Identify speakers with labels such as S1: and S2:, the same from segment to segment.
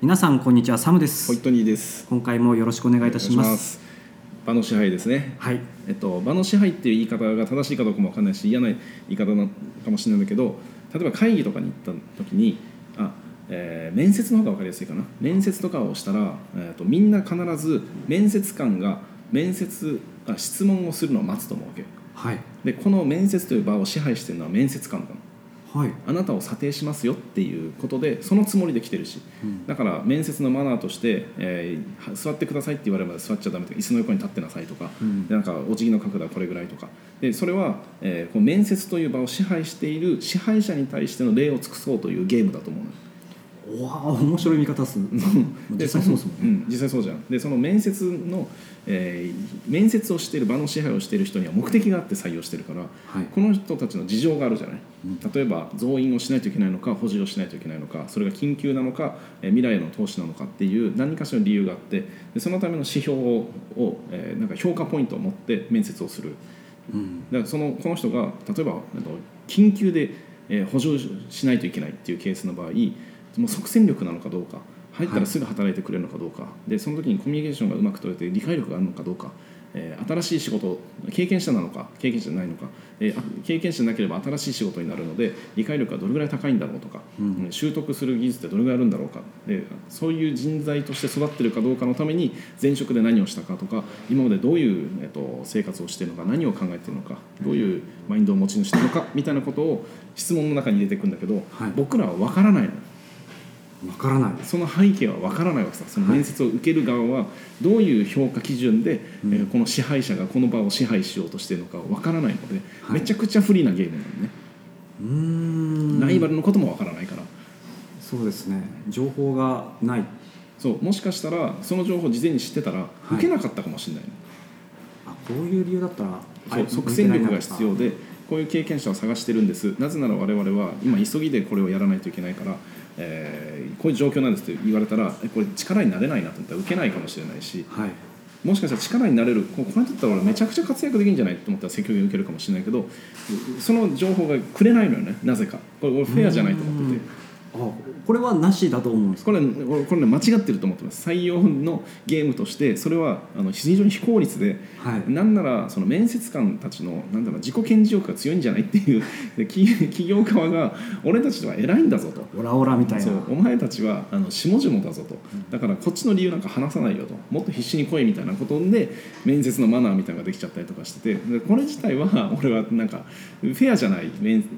S1: 皆さんこんにちはサムです
S2: ホイットニーです。
S1: 今回もよろしくお願いいたします
S2: 場の支配ですね。
S1: はい
S2: えっと場の支配っていう言い方が正しいかどうかもわかんないし嫌な言い方なのかもしれないんだけど、例えば会議とかに行った時に、あ、えー面接の方がわかりやすいかな。面接とかをしたら、えーとみんな必ず面接官が面接あ質問をするのを待つと思うわけ。
S1: はい
S2: でこの面接という場を支配してるのは面接官なの。
S1: はい。
S2: あなたを査定しますよっていうことでそのつもりで来てるし、
S1: うん。
S2: だから面接のマナーとして、えーは座ってくださいって言われれば座っちゃダメとか椅子の横に立ってなさいとか、
S1: うん。
S2: でなんかお辞儀の角度はこれぐらいとか。でそれは、えーこう面接という場を支配している支配者に対しての礼を尽くそうというゲームだと思うの。
S1: おわあ面白い見方する 実際そうですもんね、
S2: うん、実際そうじゃん。でその面接の、えー面接をしている場の支配をしている人には目的があって採用してるから、
S1: はい。
S2: この人たちの事情があるじゃない、
S1: うん。
S2: 例えば増員をしないといけないのか補充をしないといけないのかそれが緊急なのか、えー未来への投資なのかっていう何かしらの理由があってでそのための指標をを、えーなんか評価ポイントを持って面接をする。
S1: うん。
S2: だからそのこの人が例えばえっと緊急で、えー補助しないといけないっていうケースの場合もう即戦力なのかどうか入ったらすぐ働いてくれるのかどうか、でその時にコミュニケーションがうまく取れて理解力があるのかどうか、えー新しい仕事経験者なのか経験者じゃないのか、えーあ経験者でなければ新しい仕事になるので理解力がどれぐらい高いんだろうとか、
S1: うん。
S2: うん習得する技術ってどれぐらいあるんだろうか。でそういう人材として育ってるかどうかのために前職で何をしたかとか今までどういう、えっと、生活をしているのか何を考えているのかどういうマインドを持ち主なのかみたいなことを質問の中に入れていくんだけど、
S1: はい。
S2: 僕らは分からないの
S1: わからない
S2: その背景は分からないわけさ。その面接を受ける側はどういう評価基準で、
S1: うん。
S2: えーこの支配者がこの場を支配しようとしているのか分からないので、
S1: はい。
S2: めちゃくちゃ不利なゲームなのね、
S1: うーん。
S2: ライバルのことも分からないから。
S1: そうですね。情報がない。
S2: そう。もしかしたらその情報を事前に知ってたら
S1: い。
S2: 受けなかったかもしれない、
S1: あこういう理由だったら
S2: そう。
S1: あ
S2: 即戦力が必要でこういう経験者を探してるんです。なぜなら我々は今急ぎでこれをやらないといけないから、えーこういう状況なんですって言われたらえこれ力になれないなと思ったら受けないかもしれないし
S1: はい。
S2: もしかしたら力になれるここれだったら俺めちゃくちゃ活躍できるんじゃないと思ったら積極的に受けるかもしれないけどその情報がくれないのよね。なぜか。これ俺フェアじゃないと思ってて。
S1: あこれはなしだと思うんです
S2: これ俺これね間違ってると思ってます。採用のゲームとしてそれはあの非常に非効率で
S1: はい。
S2: なんならその面接官たちのなんだろう自己顕示欲が強いんじゃないっていうで 企企業側が俺たちは偉いんだぞと。
S1: オラオラみたいな。
S2: そうお前たちはあの下々だぞと。だからこっちの理由なんか話さないよと。もっと必死に来いみたいなことで面接のマナーみたいなのができちゃったりとかしてて。でこれ自体は俺はなんかフェアじゃない。面と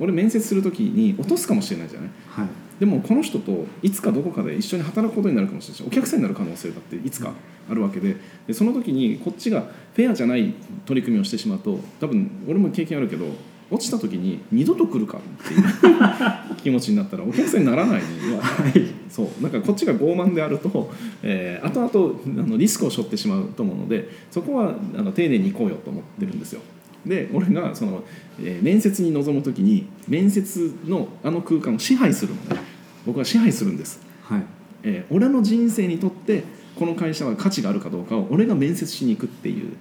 S2: 俺面接する時に落とすかもしれないじゃない？
S1: はい。
S2: でもこの人といつかどこかで一緒に働くことになるかもしれない。しお客さんになる可能性だっていつかあるわけで。でその時にこっちがフェアじゃない取り組みをしてしまうと多分俺も経験あるけど落ちた時に二度と来るかっていう気持ちになったらお客さんにならないの
S1: はい。
S2: そう。だからこっちが傲慢であると、えー、後々あのリスクを背負ってしまうと思うのでそこはあの丁寧に行こうよと思ってるんですよ。で俺がその、えー面接に臨む時に面接のあの空間を支配するのね。僕は支配するんです、
S1: はい。
S2: えー俺の人生にとってこの会社は価値があるかどうかを俺が面接しに行くっていう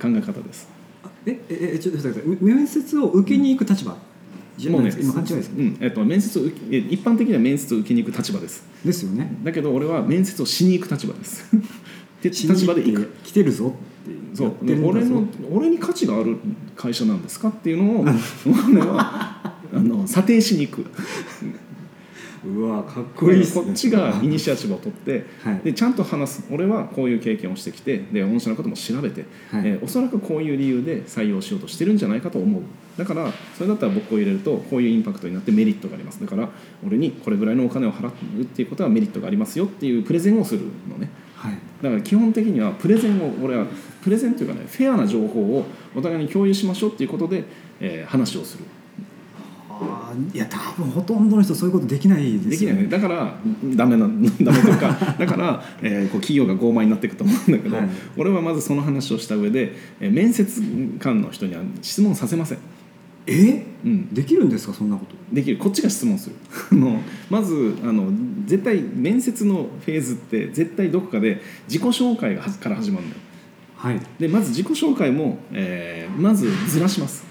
S2: 考え方です。
S1: あえええちょっと待ってください面接を受けに行く立場。じゃないですか。今勘違いですか
S2: うん。えっと面接を受けえ一般的には面接を受けに行く立場です。
S1: ですよね。
S2: だけど俺は面接をしに行く立場です。で
S1: しに
S2: 立場で行く。
S1: 来てるぞ
S2: そう。
S1: やってるんだぞ。
S2: 俺の俺に価値がある会社なんですかっていうのを俺は あの査定しに行く。
S1: うわかっこいいね。
S2: こっちがイニシアチブを取って、
S1: はい。
S2: でちゃんと話す。俺はこういう経験をしてきてで御社のことも調べて、
S1: はい。
S2: えーおそらくこういう理由で採用しようとしてるんじゃないかと思う。だからそれだったら僕を入れるとこういうインパクトになってメリットがあります。だから俺にこれぐらいのお金を払うっていうことはメリットがありますよっていうプレゼンをするのね
S1: はい。
S2: だから基本的にはプレゼンを俺はプレゼンというかねフェアな情報をお互いに共有しましょうっていうことで、えー話をする。
S1: あーいや多分ほとんどの人そういうことできないですよ
S2: できないね。だからダメな ダメというかだから、えーこう企業が傲慢になっていくと思うんだけど、
S1: はい。
S2: 俺はまずその話をした上で、えー面接官の人には質問させません、
S1: え？
S2: うん、
S1: できるんですかそんなこと？
S2: できる。こっちが質問する。あのまずあの絶対面接のフェーズって絶対どこかで自己紹介から始まるんだよ。
S1: はい。
S2: でまず自己紹介も、えーまずずらします。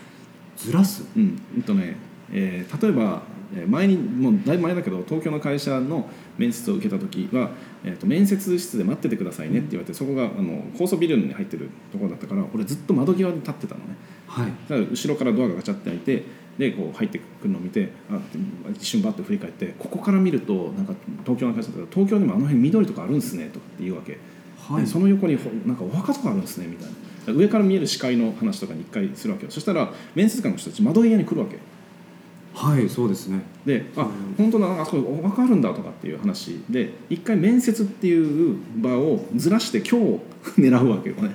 S1: ずらす？
S2: うん。うんとね、えー例えば、えー前にもうだいぶ前だけど東京の会社の面接を受けた時は、えー、と面接室で待っててくださいねって言われてそこがあの高層ビルに入ってるところだったから俺ずっと窓際に立ってたのね。
S1: はい。
S2: だから後ろからドアがガチャって開いてでこう入ってくるのを見てあ一瞬バッと振り返ってここから見るとなんか東京の会社だったら東京にもあの辺緑とかあるんですねとかって言うわけ、
S1: はい。
S2: でその横にほなんかお墓とかあるんですねみたいな。上から見える視界の話とかに一回するわけよ。そしたら面接官の人たち窓際に来るわけ
S1: はいそうですね。
S2: であ
S1: うん
S2: 本当だあそうお墓あるんだとかっていう話で一回面接っていう場をずらして今日を狙うわけよね。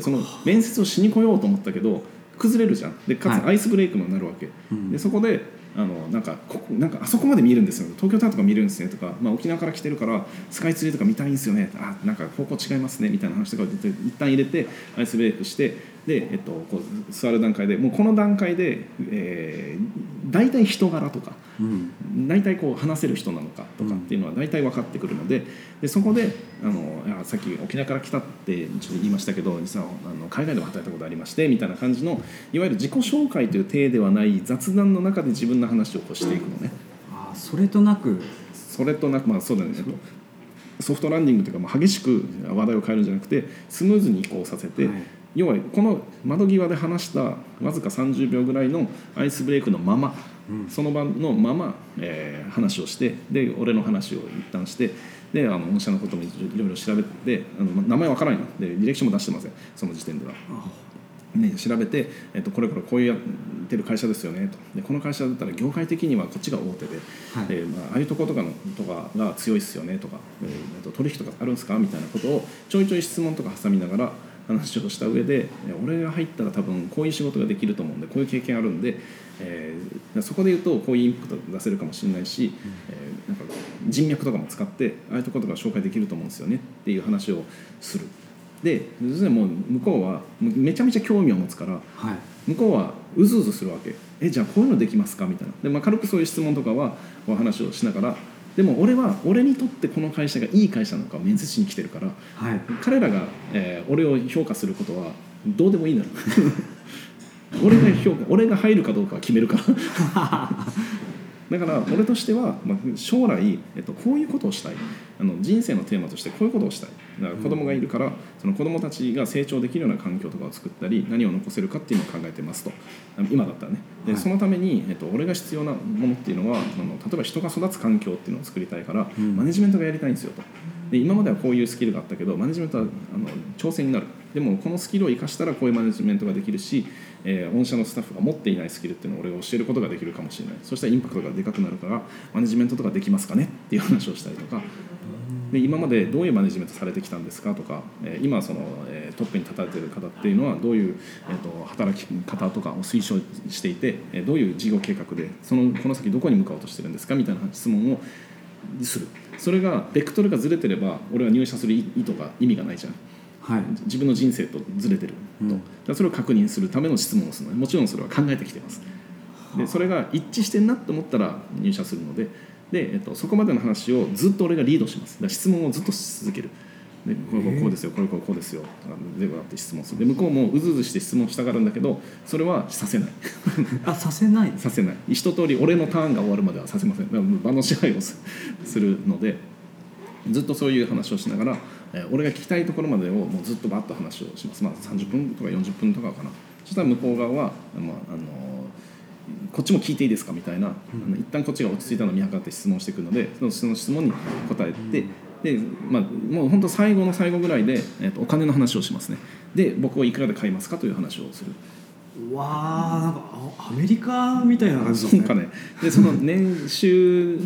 S2: その面接をしに来ようと思ったけど崩れるじゃん。でかつ
S1: はい。
S2: アイスブレイクもなるわけ、
S1: うん。
S2: でそこであのなんかここなんかあそこまで見えるんですよ。東京タワーとか見れるんですねとか、まあ、沖縄から来てるからスカイツリーとか見たいんですよね。あなんか方向違いますね。みたいな話とかを一旦入れてアイスブレイクしてで、えっと、こう座る段階でもうこの段階で、えー、大体人柄とか
S1: うん。
S2: 大体こう話せる人なのかとかっていうのは大体分かってくるのででそこであのさっき沖縄から来たってちょっと言いましたけど実はあの海外でも働いたことありましてみたいな感じのいわゆる自己紹介という体ではない雑談の中で自分の話をこうしていくのね。
S1: あそれとなく。
S2: それとなくまあそうだね。えっとソフトランディングというかまあ激しく話題を変えるんじゃなくてスムーズに移行させて、
S1: はい
S2: 要はこの窓際で話したわずか30秒ぐらいのアイスブレイクのまま、
S1: うん。
S2: その場のまま、えー話をしてで俺の話を一旦してであの御社のこともいろいろ調べてあの名前わからないのでディレクションも出してません。その時点では。
S1: あ
S2: ね、調べて、えっと、これからこういうやってる会社ですよねと。でこの会社だったら業界的にはこっちが大手で、
S1: はい。
S2: でまあ、ああいうところとかのとかが強いですよねとか、えーえっと取引とかあるんですか？みたいなことをちょいちょい質問とか挟みながら話をした上でえ俺が入ったら多分こういう仕事ができると思うんでこういう経験あるんで、えーそこで言うとこういうインプット出せるかもしれないし、えーなんか人脈とかも使ってああいうところとか紹介できると思うんですよねっていう話をする。で要するにもう向こうはめちゃめちゃ興味を持つから
S1: はい。
S2: 向こうはうずうずするわけ。えじゃあこういうのできますか？みたいな。で、まあ、軽くそういう質問とかはお話をしながらでも俺は俺にとってこの会社がいい会社なのかを面接しに来てるから
S1: はい。
S2: 彼らが、えー俺を評価することはどうでもいいのよ 俺が評価俺が入るかどうかは決めるから だから俺としては、まあ、将来、えっと、こういうことをしたい。あの人生のテーマとしてこういうことをしたい。だから子供がいるから、その子供たちが成長できるような環境とかを作ったり何を残せるかっていうのを考えてますと。今だったらね。で、
S1: はい。
S2: そのために、えっと、俺が必要なものっていうのはあの例えば人が育つ環境っていうのを作りたいから、
S1: うん。
S2: マネジメントがやりたいんですよと。で今まではこういうスキルがあったけどマネジメントはあの挑戦になる。でもこのスキルを生かしたらこういうマネジメントができるし、えー御社のスタッフが持っていないスキルっていうのを俺が教えることができるかもしれない。そしたらインパクトがでかくなるからマネジメントとかできますかねっていう話をしたりとか。で今までどういうマネジメントされてきたんですかとか、えー今その、えートップに立たれてる方っていうのはどういう、えー、と働き方とかを推奨していて、えーどういう事業計画でそのこの先どこに向かおうとしてるんですかみたいな質問をする。それがベクトルがずれてれば俺は入社する意図が意味がないじゃん。
S1: はい。
S2: 自分の人生とずれてる。と、それを確認するための質問をするの。でもちろんそれは考えてきてます。でそれが一致してんなと思ったら入社するので。で、えっと、そこまでの話をずっと俺がリードします。質問をずっとし続ける。でこれこうこうですよ。これこうこうですよ。とかでこうやって質問する。で向こうもうずうずして質問したがるんだけどそれはさせない。
S1: あさせない。
S2: させない。一通り俺のターンが終わるまではさせません。だからもう場の支配をす するのでずっとそういう話をしながら、えー俺が聞きたいところまでをもうずっとバッと話をします、まあ、30分とか40分とかかな。そしたら向こう側は、まああのこっちも聞いていいですかみたいな、あの一旦こっちが落ち着いたのを見計らって質問してくるのでそのその質問に答えて、でまあ、もう本当最後の最後ぐらいで、えーとお金の話をしますね。で僕をいくらで買いますかという話をする。
S1: わあなんかあアメリカみたいな感じですね。
S2: そうかねでその年収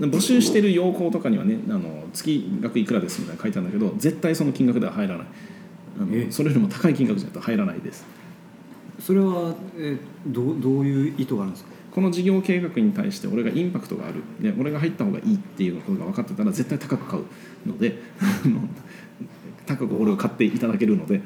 S2: 募集してる要項とかにはねあの月額いくらですみたいなの書いてあるんだけど絶対その金額では入らない。あ
S1: え？
S2: のそれよりも高い金額じゃないと入らないです。
S1: それは、えーどうどういう意図があるんですか？
S2: この事業計画に対して俺がインパクトがある。で俺が入った方がいいっていうことが分かってたら絶対高く買うので 高く俺を買っていただけるので。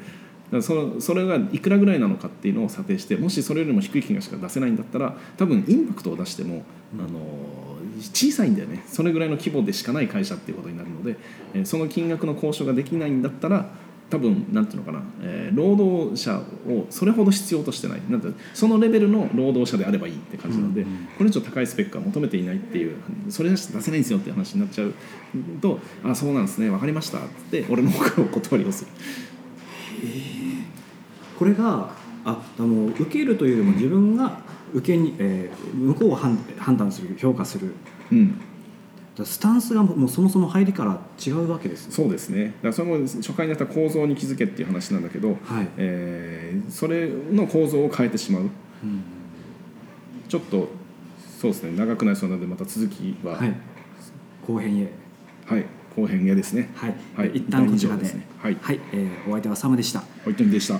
S2: そのそれがいくらぐらいなのかっていうのを査定してもしそれよりも低い金額しか出せないんだったら多分インパクトを出しても、あの小さいんだよね。それぐらいの規模でしかない会社っていうことになるので、えーその金額の交渉ができないんだったら多分なんていうのかな、えー労働者をそれほど必要としてない。なんてそのレベルの労働者であればいいって感じなので、
S1: うんうん。
S2: これ以上高いスペックは求めていないっていうそれ出して出せないんですよって話になっちゃうと「あそうなんですね分かりました」って俺の方からお断りをする。
S1: これがああの受けるというよりも自分が受けに、えー向こうを判判断する評価する。
S2: うん。
S1: スタンスがもうそもそも入りから違うわけですね。
S2: そうですね。だからそれも初回にやった構造に気づけっていう話なんだけど、
S1: はい、
S2: えーそれの構造を変えてしまう。
S1: うん
S2: ちょっとそうですね。長くなりそうなのでまた続きは。
S1: はい。後編へ。
S2: はい。後編へですね。
S1: はい、
S2: はい。
S1: 一旦こちらで。
S2: ね。はい。
S1: はい。えーお相手はサムでした。
S2: ホイットニーでした